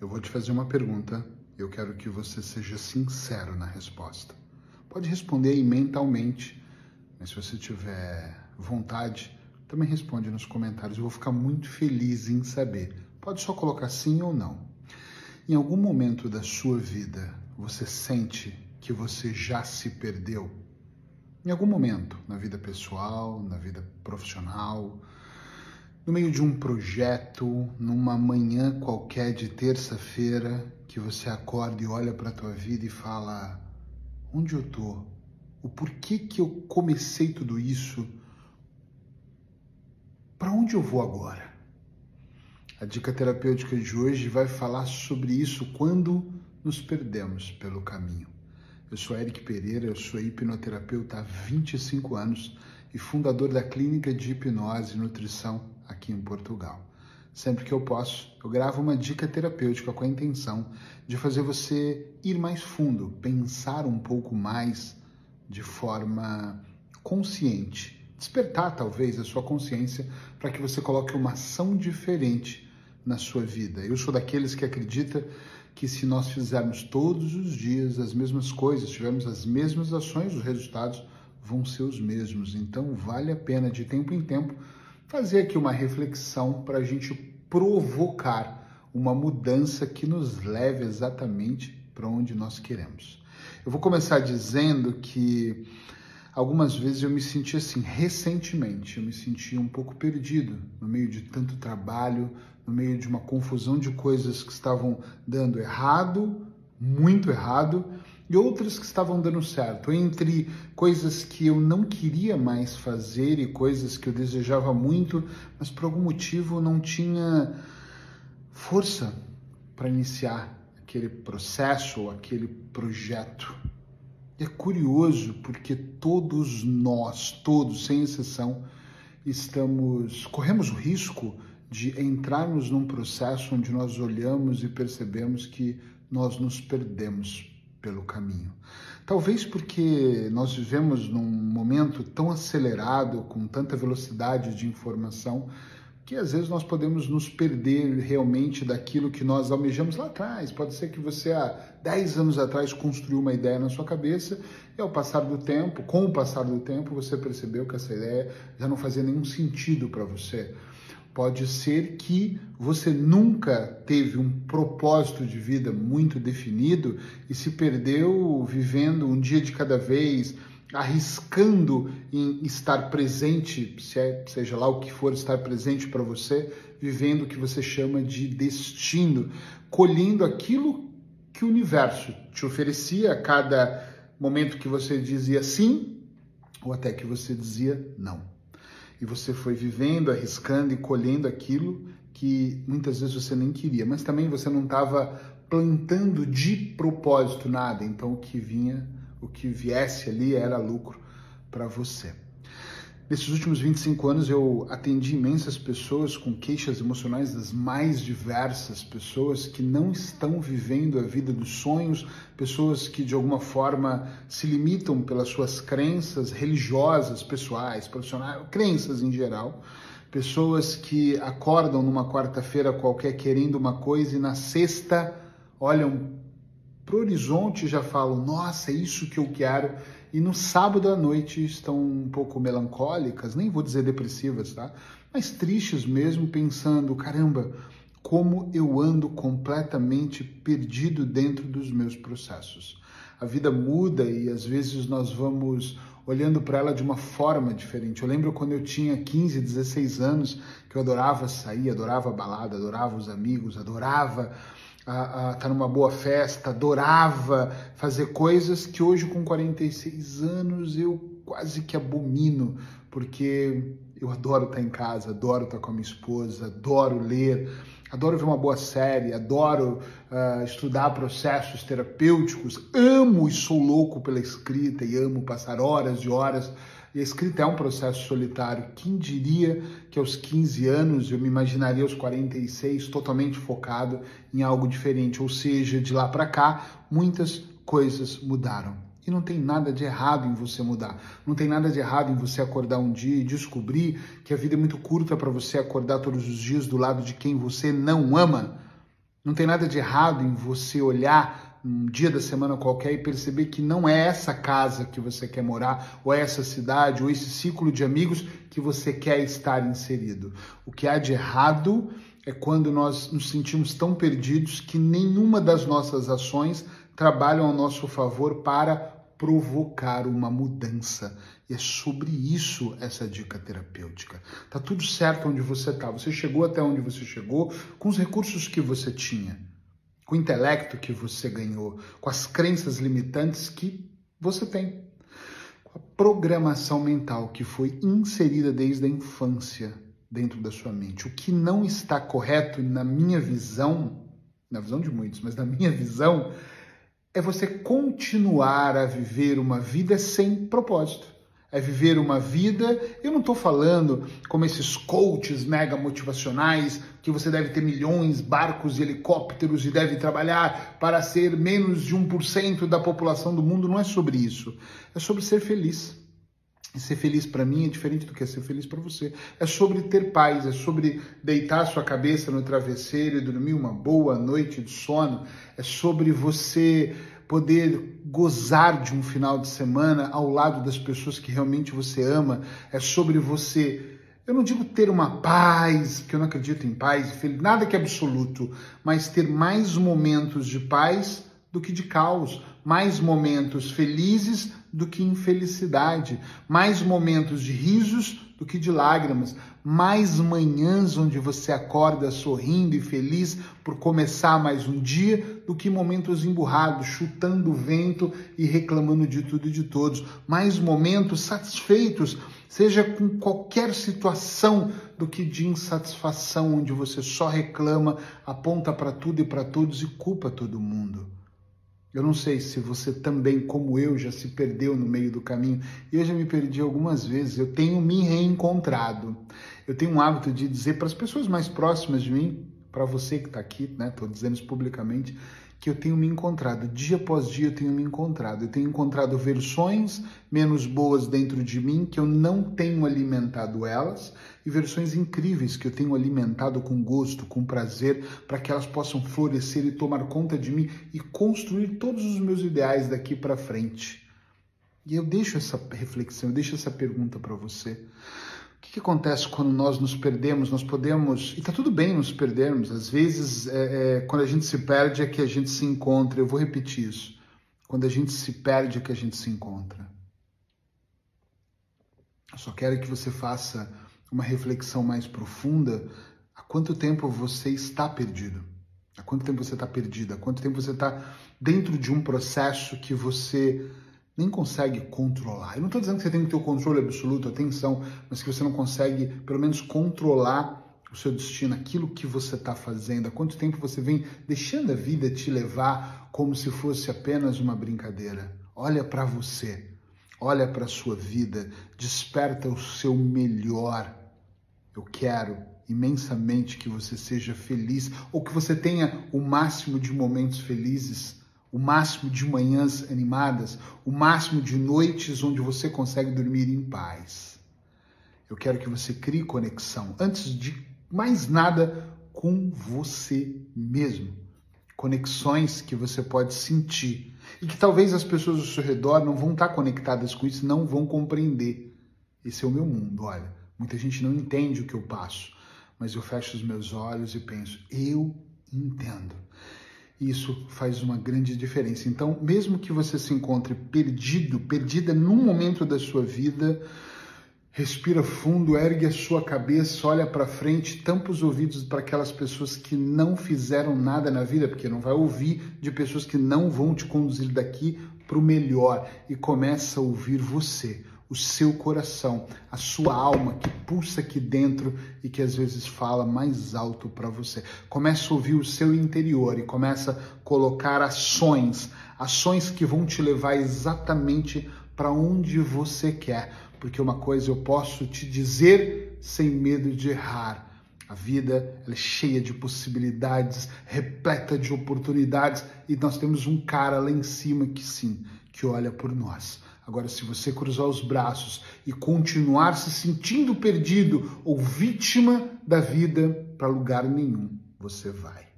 eu vou te fazer uma pergunta. Eu quero que você seja sincero na resposta. Pode responder aí mentalmente, mas se você tiver vontade, também responde nos comentários. Eu vou ficar muito feliz em saber. Pode só colocar sim ou não. Em algum momento da sua vida, você sente que você já se perdeu? Em algum momento, na vida pessoal, na vida profissional, no meio de um projeto, numa manhã qualquer de terça-feira, que você acorda e olha para a tua vida e fala: onde eu tô? O porquê que eu comecei tudo isso? Para onde eu vou agora? A dica terapêutica de hoje vai falar sobre isso quando nos perdemos pelo caminho. Eu sou Eric Pereira, eu sou hipnoterapeuta há 25 anos e fundador da Clínica de Hipnose e Nutrição aqui em Portugal. Sempre que eu posso, eu gravo uma dica terapêutica com a intenção de fazer você ir mais fundo, pensar um pouco mais de forma consciente, despertar talvez a sua consciência para que você coloque uma ação diferente na sua vida. Eu sou daqueles que acredita que se nós fizermos todos os dias as mesmas coisas, tivermos as mesmas ações, os resultados vão ser os mesmos. Então vale a pena de tempo em tempo fazer aqui uma reflexão para a gente provocar uma mudança que nos leve exatamente para onde nós queremos. Eu vou começar dizendo que algumas vezes eu me senti assim, recentemente, eu me senti um pouco perdido no meio de tanto trabalho, no meio de uma confusão de coisas que estavam dando errado, muito errado, e outras que estavam dando certo, entre coisas que eu não queria mais fazer e coisas que eu desejava muito, mas por algum motivo não tinha força para iniciar aquele processo ou aquele projeto. E é curioso porque todos nós, todos sem exceção, estamos corremos o risco de entrarmos num processo onde nós olhamos e percebemos que nós nos perdemos pelo caminho. Talvez porque nós vivemos num momento tão acelerado, com tanta velocidade de informação, que às vezes nós podemos nos perder realmente daquilo que nós almejamos lá atrás. Pode ser que você há 10 anos atrás construiu uma ideia na sua cabeça e ao passar do tempo, com o passar do tempo, você percebeu que essa ideia já não fazia nenhum sentido para você. Pode ser que você nunca teve um propósito de vida muito definido e se perdeu vivendo um dia de cada vez, arriscando em estar presente, se é, seja lá o que for estar presente para você, vivendo o que você chama de destino, colhendo aquilo que o universo te oferecia a cada momento que você dizia sim ou até que você dizia não e você foi vivendo, arriscando e colhendo aquilo que muitas vezes você nem queria, mas também você não estava plantando de propósito nada, então o que vinha, o que viesse ali era lucro para você. Nesses últimos 25 anos eu atendi imensas pessoas com queixas emocionais das mais diversas, pessoas que não estão vivendo a vida dos sonhos, pessoas que de alguma forma se limitam pelas suas crenças religiosas, pessoais, profissionais, crenças em geral, pessoas que acordam numa quarta-feira qualquer querendo uma coisa e na sexta olham para o horizonte e já falam: "Nossa, é isso que eu quero" e no sábado à noite estão um pouco melancólicas, nem vou dizer depressivas, tá? Mas tristes mesmo, pensando, caramba, como eu ando completamente perdido dentro dos meus processos. A vida muda e às vezes nós vamos olhando para ela de uma forma diferente. Eu lembro quando eu tinha 15, 16 anos, que eu adorava sair, adorava balada, adorava os amigos, adorava a, estar tá numa boa festa, adorava fazer coisas que hoje, com 46 anos, eu quase que abomino, porque eu adoro estar em casa, adoro estar com a minha esposa, adoro ler, adoro ver uma boa série, adoro uh, estudar processos terapêuticos, amo e sou louco pela escrita e amo passar horas e horas e a escrita é um processo solitário. Quem diria que aos 15 anos eu me imaginaria aos 46 totalmente focado em algo diferente? Ou seja, de lá para cá, muitas coisas mudaram. E não tem nada de errado em você mudar. Não tem nada de errado em você acordar um dia e descobrir que a vida é muito curta para você acordar todos os dias do lado de quem você não ama. Não tem nada de errado em você olhar um dia da semana qualquer e perceber que não é essa casa que você quer morar, ou é essa cidade, ou esse ciclo de amigos que você quer estar inserido. O que há de errado é quando nós nos sentimos tão perdidos que nenhuma das nossas ações trabalham ao nosso favor para provocar uma mudança. E é sobre isso essa dica terapêutica. Tá tudo certo onde você tá. Você chegou até onde você chegou com os recursos que você tinha, com o intelecto que você ganhou, com as crenças limitantes que você tem, com a programação mental que foi inserida desde a infância dentro da sua mente. O que não está correto na minha visão, na visão de muitos, mas na minha visão, é você continuar a viver uma vida sem propósito. É viver uma vida, eu não estou falando como esses coaches mega motivacionais, que você deve ter milhões, barcos e helicópteros e deve trabalhar para ser menos de 1% da população do mundo. Não é sobre isso. É sobre ser feliz. E ser feliz para mim é diferente do que é ser feliz para você. É sobre ter paz, é sobre deitar sua cabeça no travesseiro e dormir uma boa noite de sono. É sobre você poder gozar de um final de semana ao lado das pessoas que realmente você ama. É sobre você eu não digo ter uma paz, que eu não acredito em paz, nada que é absoluto, mas ter mais momentos de paz do que de caos, mais momentos felizes do que infelicidade, mais momentos de risos do que de lágrimas, mais manhãs onde você acorda sorrindo e feliz por começar mais um dia do que momentos emburrados, chutando o vento e reclamando de tudo e de todos, mais momentos satisfeitos, seja com qualquer situação do que de insatisfação onde você só reclama, aponta para tudo e para todos e culpa todo mundo. Eu não sei se você também, como eu, já se perdeu no meio do caminho. Eu já me perdi algumas vezes. Eu tenho me reencontrado. Eu tenho um hábito de dizer para as pessoas mais próximas de mim, para você que está aqui, né? Estou dizendo isso publicamente, que eu tenho me encontrado. Dia após dia eu tenho me encontrado. Eu tenho encontrado versões menos boas dentro de mim que eu não tenho alimentado elas e versões incríveis que eu tenho alimentado com gosto, com prazer, para que elas possam florescer e tomar conta de mim e construir todos os meus ideais daqui para frente. E eu deixo essa reflexão, eu deixo essa pergunta para você. O que, acontece quando nós nos perdemos? Nós podemos, e está tudo bem nos perdermos, às vezes, é, é, quando a gente se perde é que a gente se encontra. Eu vou repetir isso. Quando a gente se perde é que a gente se encontra. Eu só quero que você faça uma reflexão mais profunda. Há quanto tempo você está perdido? Há quanto tempo você está perdida? Há quanto tempo você está dentro de um processo que você nem consegue controlar. Eu não estou dizendo que você tem que ter o controle absoluto, atenção, mas que você não consegue, pelo menos, controlar o seu destino, aquilo que você está fazendo, há quanto tempo você vem deixando a vida te levar como se fosse apenas uma brincadeira. Olha para você, olha para a sua vida, desperta o seu melhor. Eu quero imensamente que você seja feliz ou que você tenha o máximo de momentos felizes o máximo de manhãs animadas, o máximo de noites onde você consegue dormir em paz. Eu quero que você crie conexão, antes de mais nada, com você mesmo. Conexões que você pode sentir e que talvez as pessoas ao seu redor não vão estar conectadas com isso, não vão compreender. Esse é o meu mundo, olha. Muita gente não entende o que eu passo, mas eu fecho os meus olhos e penso, eu entendo isso faz uma grande diferença. Então, mesmo que você se encontre perdido, perdida num momento da sua vida, respira fundo, ergue a sua cabeça, olha para frente, tampa os ouvidos para aquelas pessoas que não fizeram nada na vida, porque não vai ouvir de pessoas que não vão te conduzir daqui para o melhor e começa a ouvir você o seu coração, a sua alma que pulsa aqui dentro e que às vezes fala mais alto para você. Começa a ouvir o seu interior e começa a colocar ações, ações que vão te levar exatamente para onde você quer. Porque uma coisa eu posso te dizer sem medo de errar. A vida é cheia de possibilidades, repleta de oportunidades e nós temos um cara lá em cima que sim, que olha por nós. Agora, se você cruzar os braços e continuar se sentindo perdido ou vítima da vida, para lugar nenhum você vai.